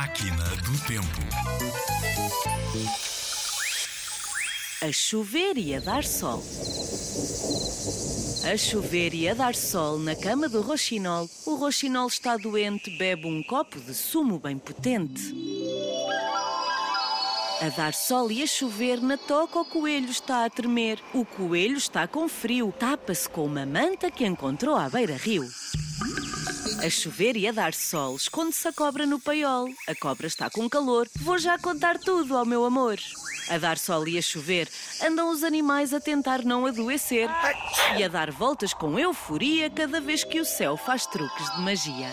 Máquina do Tempo. A chover e a dar sol. A chover e a dar sol na cama do roxinol. O roxinol está doente, bebe um copo de sumo bem potente. A dar sol e a chover na toca o coelho está a tremer. O coelho está com frio, tapa-se com uma manta que encontrou à beira-rio. A chover e a dar sol, esconde-se a cobra no paiol. A cobra está com calor, vou já contar tudo ao meu amor. A dar sol e a chover, andam os animais a tentar não adoecer e a dar voltas com euforia cada vez que o céu faz truques de magia.